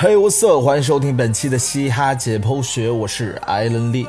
嘿，我色，欢迎收听本期的嘻哈解剖学，我是艾伦利。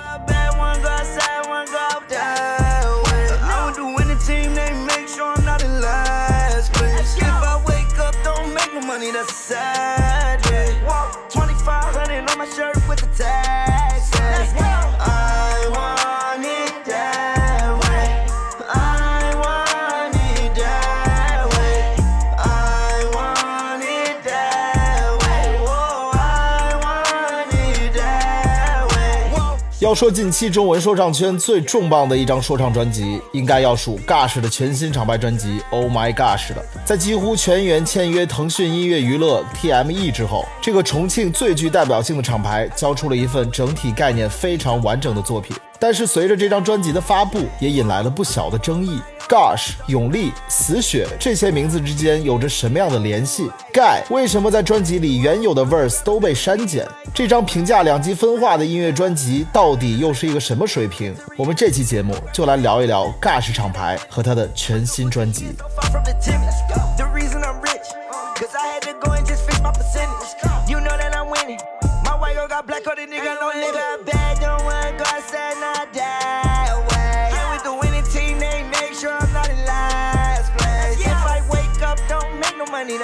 要说近期中文说唱圈最重磅的一张说唱专辑，应该要数 Gush 的全新厂牌专辑《Oh My Gosh》了。在几乎全员签约腾讯音乐娱乐 TME 之后，这个重庆最具代表性的厂牌交出了一份整体概念非常完整的作品。但是随着这张专辑的发布，也引来了不小的争议。Gosh、永利、死雪这些名字之间有着什么样的联系？Guy 为什么在专辑里原有的 verse 都被删减？这张评价两极分化的音乐专辑到底又是一个什么水平？我们这期节目就来聊一聊 Gosh 厂牌和他的全新专辑。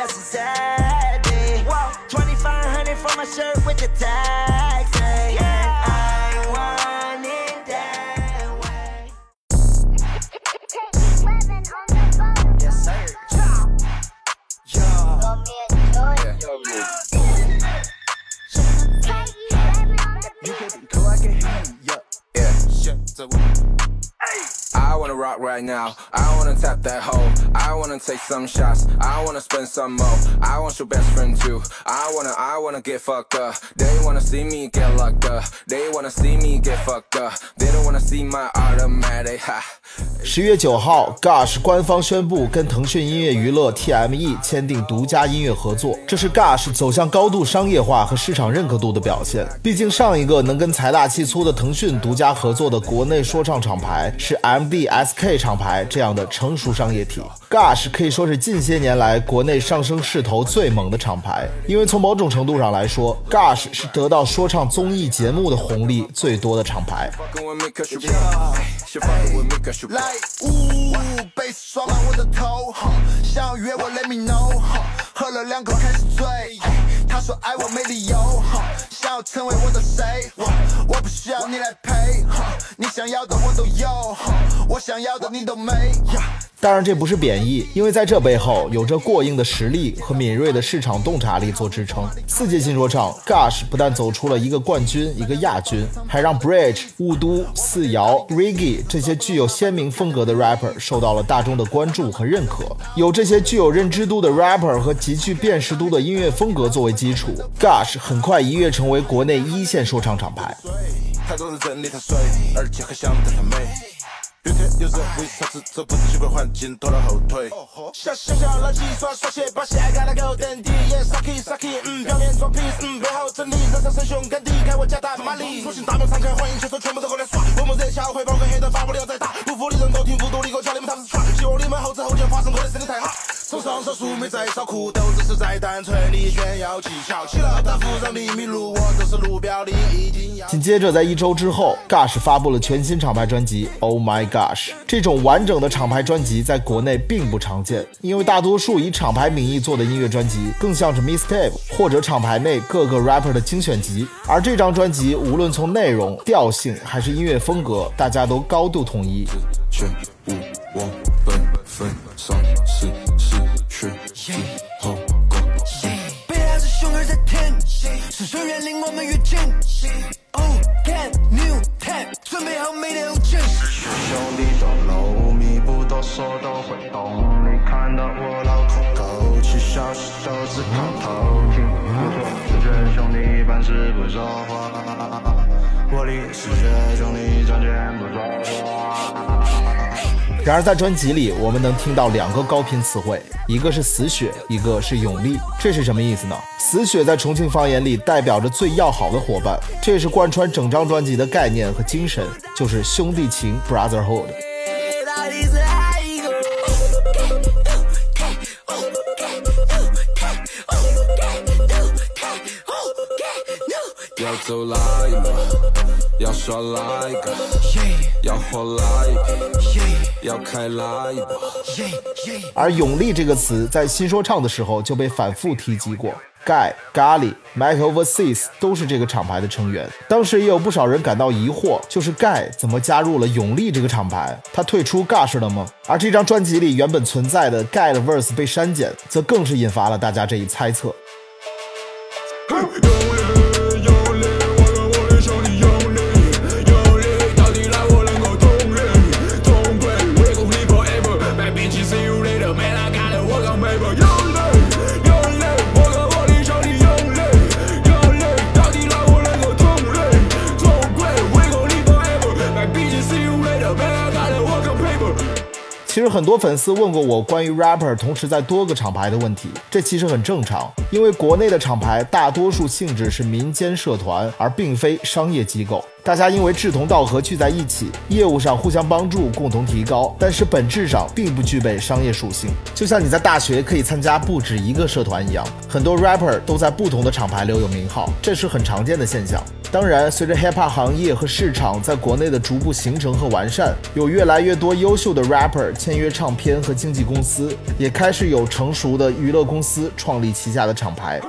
That's a sad day. 2500 for my shirt with the tags. Right now. I wanna tap that hole. I wanna take some shots. I wanna spend some more. I want your best friend too. I wanna, I wanna get fucked up. They wanna see me get locked up. They wanna see me get fucked up. They don't wanna see my automatic. Ha. 十月九号，Gush 官方宣布跟腾讯音乐娱乐 TME 签订独家音乐合作，这是 Gush 走向高度商业化和市场认可度的表现。毕竟上一个能跟财大气粗的腾讯独家合作的国内说唱厂牌是 MDSK K 厂牌这样的成熟商业体。Gush 可以说是近些年来国内上升势头最猛的厂牌，因为从某种程度上来说，Gush 是得到说唱综艺节目的红利最多的厂牌。喝了两口开始醉，他说爱我没理由，想要成为我的谁，我不需要你来陪，你想要的我都有，我想要的你都没。当然，这不是贬义，因为在这背后有着过硬的实力和敏锐的市场洞察力做支撑。四届金说唱，Gush 不但走出了一个冠军、一个亚军，还让 Bridge、雾都、四瑶、Reggae 这些具有鲜明风格的 rapper 受到了大众的关注和认可。有这些具有认知度的 rapper 和极具辨识度的音乐风格作为基础，Gush 很快一跃成为国内一线说唱厂牌。越贴越热，为啥子走不习惯环境拖了后腿？小小小垃圾耍耍些把戏，干那个等地，也傻气傻气，嗯，表面装 peace，嗯，背后真理，人生生凶，敢敌，看我加大马力，属性大门敞开，欢迎选手全部都过来耍，我们热包个黑的发不了再大，双手素没在烧苦斗，只是在单纯里炫耀技巧。起了大夫让你迷路，我都是路标你一定要。紧接着，在一周之后，Gush 发布了全新厂牌专辑《Oh My Gosh》。这种完整的厂牌专辑在国内并不常见，因为大多数以厂牌名义做的音乐专辑，更像是 Mistape 或者厂牌内各个 rapper 的精选集。而这张专辑，无论从内容、调性还是音乐风格，大家都高度统一。全无我本分上是是谁越离我们越近？Oh get new tech，准备好每天无尽。兄弟都露，密不多说都会懂。你看到我老空，口气消息都是靠偷听。不错，是这兄弟办事不说话。我里世界兄弟赚钱不说话。然而，在专辑里，我们能听到两个高频词汇，一个是死雪，一个是永利。这是什么意思呢？死雪在重庆方言里代表着最要好的伙伴，这是贯穿整张专辑的概念和精神，就是兄弟情 （brotherhood）。要走来嘛，要耍来个，要火来一要开来一而永利这个词在新说唱的时候就被反复提及过。Guy、咖喱、Mac Overseas 都是这个厂牌的成员。当时也有不少人感到疑惑，就是 Guy 怎么加入了永利这个厂牌？他退出 Gush 了吗？而这张专辑里原本存在的 Guy 的 verse 被删减，则更是引发了大家这一猜测。其实很多粉丝问过我关于 rapper 同时在多个厂牌的问题，这其实很正常，因为国内的厂牌大多数性质是民间社团，而并非商业机构。大家因为志同道合聚在一起，业务上互相帮助，共同提高，但是本质上并不具备商业属性。就像你在大学可以参加不止一个社团一样，很多 rapper 都在不同的厂牌留有名号，这是很常见的现象。当然，随着 hiphop 行业和市场在国内的逐步形成和完善，有越来越多优秀的 rapper 签约唱片和经纪公司，也开始有成熟的娱乐公司创立旗下的厂牌。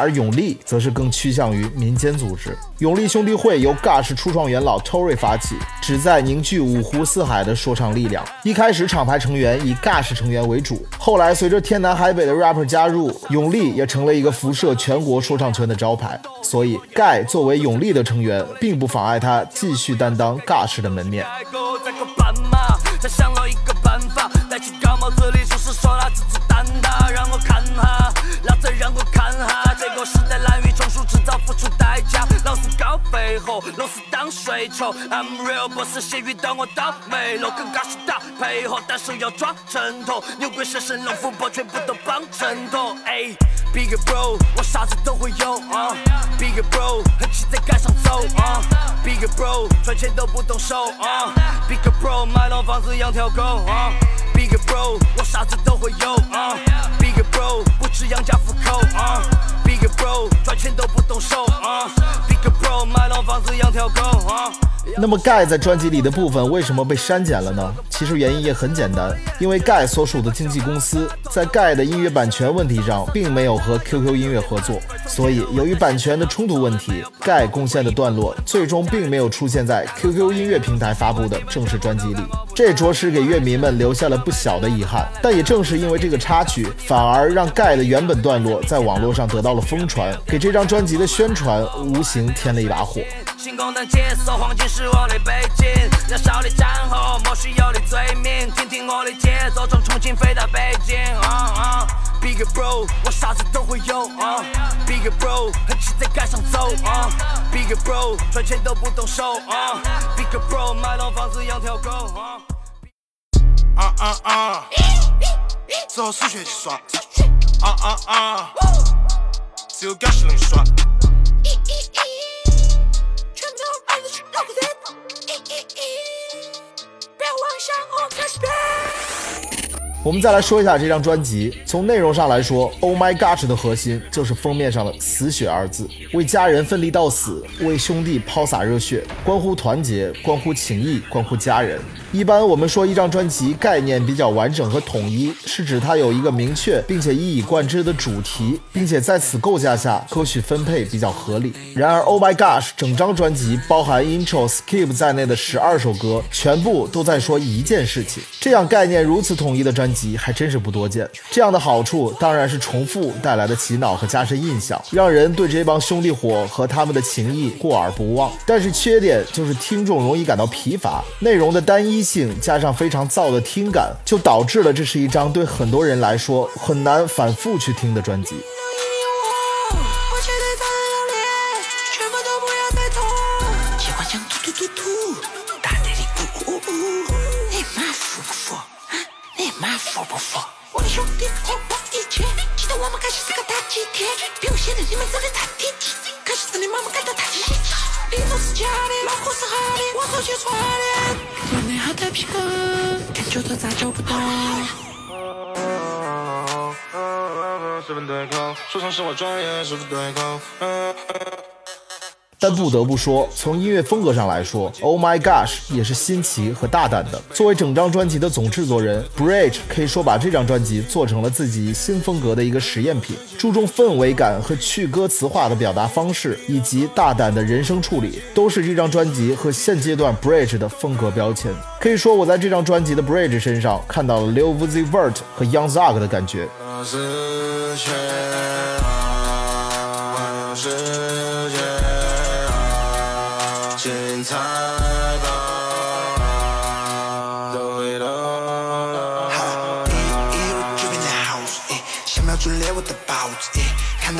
而永利则是更趋向于民间组织。永利兄弟会由 Gush 初创元老 Tory 发起，旨在凝聚五湖四海的说唱力量。一开始厂牌成员以 Gush 成员为主，后来随着天南海北的 rapper 加入，永利也成了一个辐射全国说唱圈的招牌。所以盖作为永利的成员，并不妨碍他继续担当 Gush 的门面。戴起高帽子，里总是说他只只单，他让我看哈，老子让我看哈。这个时代滥竽充数，迟早付出代价。老子高配合，老子当水球。I'm real boss，先遇到我倒霉。洛克高西达配合，但手要抓整坨。牛鬼蛇神，龙虎豹全部都帮整坨。Big bro，我啥子都会有。Big bro，横骑在街上走。Big bro，赚钱都不动手。Big bro，买了房子养条狗。，Big bro，我啥子都会有，Big bro，不吃养家糊口，Big bro，赚钱都不动手 Big bro，。买了房子养条狗。那么盖在专辑里的部分为什么被删减了呢？其实原因也很简单，因为盖所属的经纪公司在盖的音乐版权问题上并没有和 QQ 音乐合作，所以由于版权的冲突问题，盖贡献的段落最终并没有出现在 QQ 音乐平台发布的正式专辑里，这着实给乐迷们留下了不小的遗憾。但也正是因为这个插曲，反而让盖的原本段落在网络上得到了疯传，给这张专辑的宣传无形添了一把火。新功能解锁，黄金是我的背景，燃烧的战火，莫须有的罪名。听听我的节奏，从重庆飞到北京。Big bro，我啥子都会有。Big bro，横起在街上走。Big bro，赚钱都不动手。Big bro，买套房子养条狗。啊啊啊！只数学去耍。啊啊啊！只有干事能耍。我们再来说一下这张专辑。从内容上来说，《Oh My Gosh》的核心就是封面上的“死血”二字，为家人奋力到死，为兄弟抛洒热血，关乎团结，关乎情谊，关乎家人。一般我们说一张专辑概念比较完整和统一，是指它有一个明确并且一以贯之的主题，并且在此构架下歌曲分配比较合理。然而，《Oh My Gosh》整张专辑包含 Intro、Skip 在内的十二首歌，全部都在说一件事情。这样概念如此统一的专辑还真是不多见。这样的好处当然是重复带来的洗脑和加深印象，让人对这帮兄弟伙和他们的情谊过耳不忘。但是缺点就是听众容易感到疲乏，内容的单一。性加上非常燥的听感，就导致了这是一张对很多人来说很难反复去听的专辑。国内好太皮革，感觉都咋叫不到。十分对口，说唱是我专业，十分对口。但不得不说，从音乐风格上来说，《Oh My Gosh》也是新奇和大胆的。作为整张专辑的总制作人，Bridge 可以说把这张专辑做成了自己新风格的一个实验品，注重氛围感和去歌词化的表达方式，以及大胆的人声处理，都是这张专辑和现阶段 Bridge 的风格标签。可以说，我在这张专辑的 Bridge 身上看到了 Lil Uzi Vert 和 Young Thug 的感觉。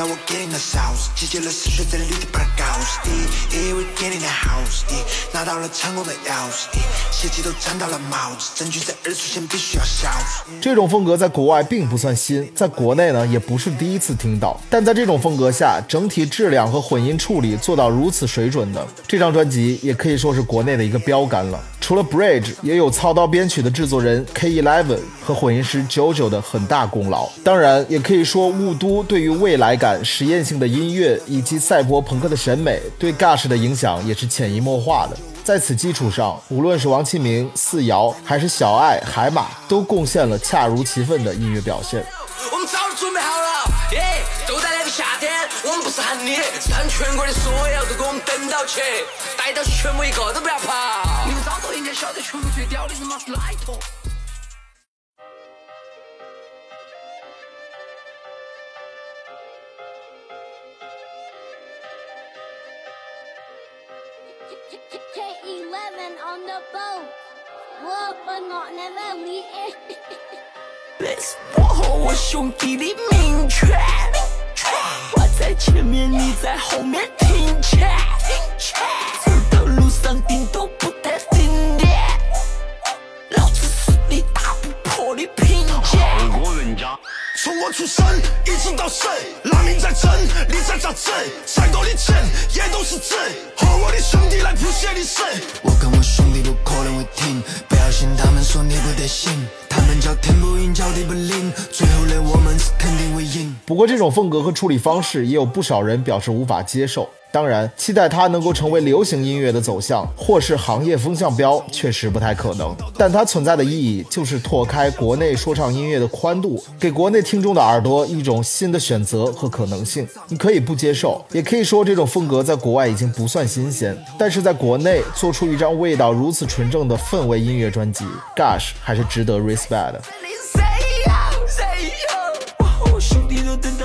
诶，看到我给你的 sauce，集结了思绪在里头把它搞死。第一我给你的 house，诶，拿到了成功的钥匙，诶，邪气都沾到了帽子，证据在二出现必须要消失。这种风格在国外并不算新，在国内呢也不是第一次听到。但在这种风格下，整体质量和混音处理做到如此水准的这张专辑，也可以说是国内的一个标杆了。除了 Bridge，也有操刀编曲的制作人 K11 和混音师 JoJo 的很大功劳。当然，也可以说雾都对于未来感、实验性的音乐以及赛博朋克的审美对 Gush 的影响也是潜移默化的。在此基础上，无论是王启明、四瑶还是小爱、海马，都贡献了恰如其分的音乐表现。我们早就准备好了，耶！就在那个夏天，我们不是喊你，是喊全国的所有都给我们等到起，逮到全部一个都不要跑。你们早都应该晓得，全国最屌的是马是哪一坨。我兄弟的名权，我在前面，你在后面听劝，走的路上顶都不带停的，老子是你打不破的瓶颈。人家。从我出生一直到死，拿命在争，你在咋整？再多的钱也都是真，和我的兄弟来谱写历史。不过，这种风格和处理方式也有不少人表示无法接受。当然，期待它能够成为流行音乐的走向，或是行业风向标，确实不太可能。但它存在的意义就是拓开国内说唱音乐的宽度，给国内听众的耳朵一种新的选择和可能性。你可以不接受，也可以说这种风格在国外已经不算新鲜，但是在国内做出一张味道如此纯正的氛围音乐专辑，Gush 还是值得 respect 的。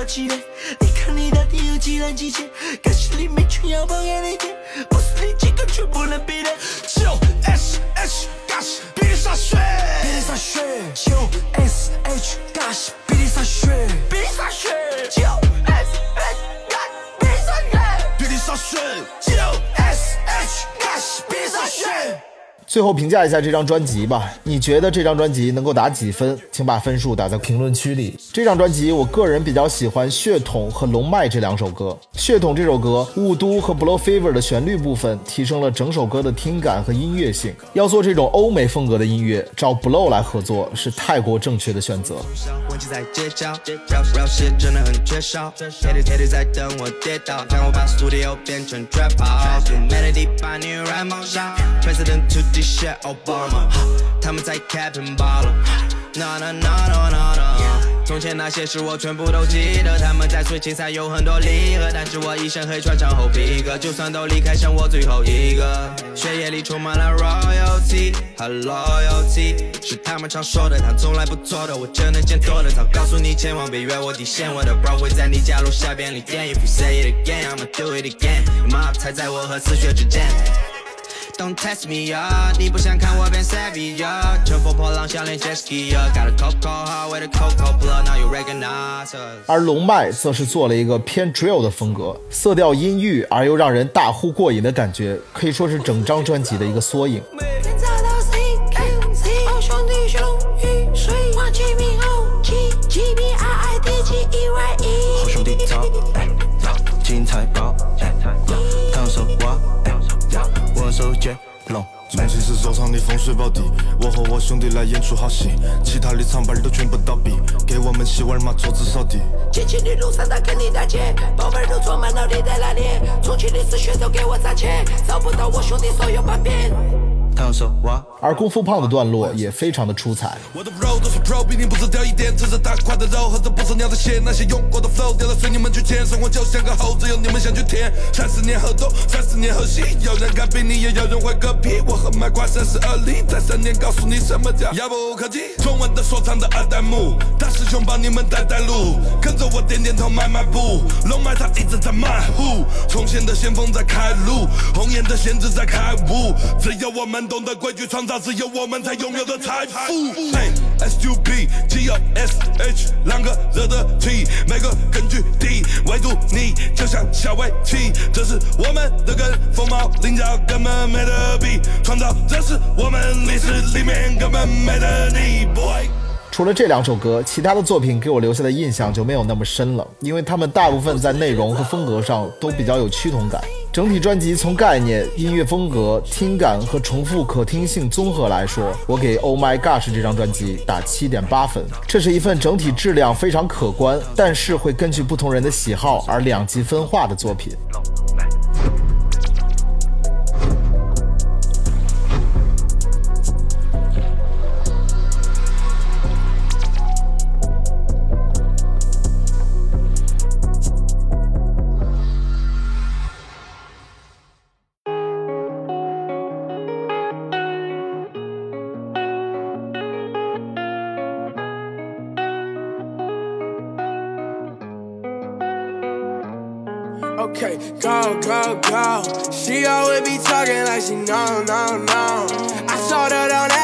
弟都等到起来，你看你到底有几难几千？可是里面全要保给你天，不是你几个全不能比的。就 S H Gas 比你洒血，比你洒血，就 S H Gosh，最后评价一下这张专辑吧，你觉得这张专辑能够打几分？请把分数打在评论区里。这张专辑我个人比较喜欢《血统》和《龙脉》这两首歌。《血统》这首歌，雾都和 Blow Fever 的旋律部分提升了整首歌的听感和音乐性。要做这种欧美风格的音乐，找 Blow 来合作是太过正确的选择。Shit Obama，他们在 cap and bottle。No no no no no no，从前那些事我全部都记得，他们在水青赛有很多离合，但是我一身黑穿上厚皮革，就算都离开，剩我最后一个。血液里充满了 royalty 和 loyalty，是他们常说的，但从来不做的，我真的见多了。早告诉你千万别越我底线，我的 bro 会在你家楼下便利店。If you say it again, I'ma do it again。马踩在我和死穴之间。Don't test me, yeah. 你不想看我变 savage？乘风破浪，项链 jet ski. Got a Coco heart with a Coco，Plus now you recognize us. 而龙脉则是做了一个偏 drill 的风格，色调阴郁而又让人大呼过瘾的感觉，可以说是整张专辑的一个缩影。好兄弟走，哎走，精彩包，精彩包。重庆是收藏的风水宝地。我和我兄弟来演出好戏，其他的厂牌都全部倒闭，给我们洗碗嘛，桌子扫地。激情的路上，他肯定大姐，宝贝都装满了，你在哪里？重庆的死穴都给我砸起，找不到我兄弟所有把柄。而功夫胖的段落也非常的出彩。我的 road 都是 pro，比你不止掉一点，吃着大块的肉，喝着不是尿的血，那些用过的 flow 丢了随你们去捡，生活就像个猴子，有你们想去舔。三十年河东，三十年河西，有人敢比你，也有人会嗝屁。我和麦瓜三十而立，在三年告诉你什么叫遥不可及。中文的说唱的二代目，大师兄帮你们带带路，跟着我点点头迈迈步，龙脉他一直在迈步，重现的先锋在开路，红颜的仙子在开悟，只有我们懂得规矩，创造只有我们才拥有的财富。嘿，S U P G O S H，惹得起？每个根据地，唯独你就像小围棋，这是我们的根，凤毛麟角根本没得比，创造这是我们历史里面根本没得你，boy。除了这两首歌，其他的作品给我留下的印象就没有那么深了，因为他们大部分在内容和风格上都比较有趋同感。整体专辑从概念、音乐风格、听感和重复可听性综合来说，我给《Oh My Gosh》这张专辑打七点八分。这是一份整体质量非常可观，但是会根据不同人的喜好而两极分化的作品。Go, go, go. She always be talking like she know, no, no. I told her don't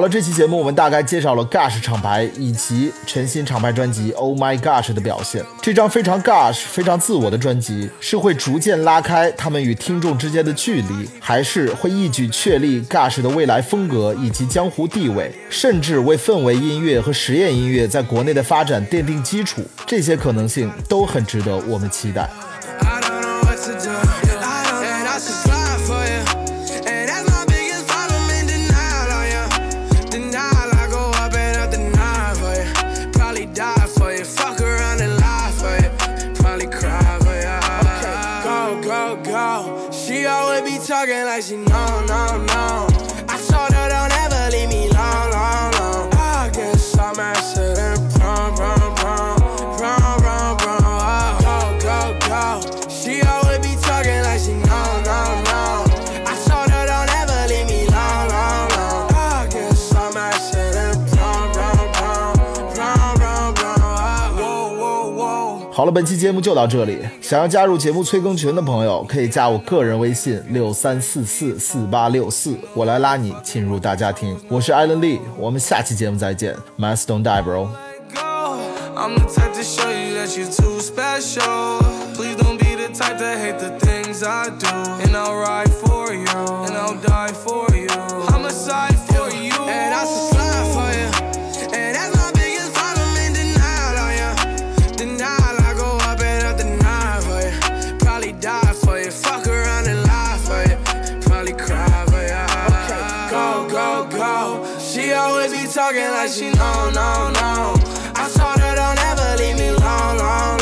好了，这期节目我们大概介绍了 Gush 厂牌以及全新厂牌专辑《Oh My Gosh》的表现。这张非常 Gush、非常自我的专辑，是会逐渐拉开他们与听众之间的距离，还是会一举确立 Gush 的未来风格以及江湖地位，甚至为氛围音乐和实验音乐在国内的发展奠定基础？这些可能性都很值得我们期待。Imagine 了，本期节目就到这里。想要加入节目催更群的朋友，可以加我个人微信六三四四四八六四，我来拉你进入大家庭。我是艾伦利，我们下期节目再见。Mans don't die, bro。go. I'm the type to show you that you're too special. Please don't be the type to hate the things I do. And I'll ride for you, and I'll die for you. Be talking like she know, no, no. I told her don't ever leave me long, long,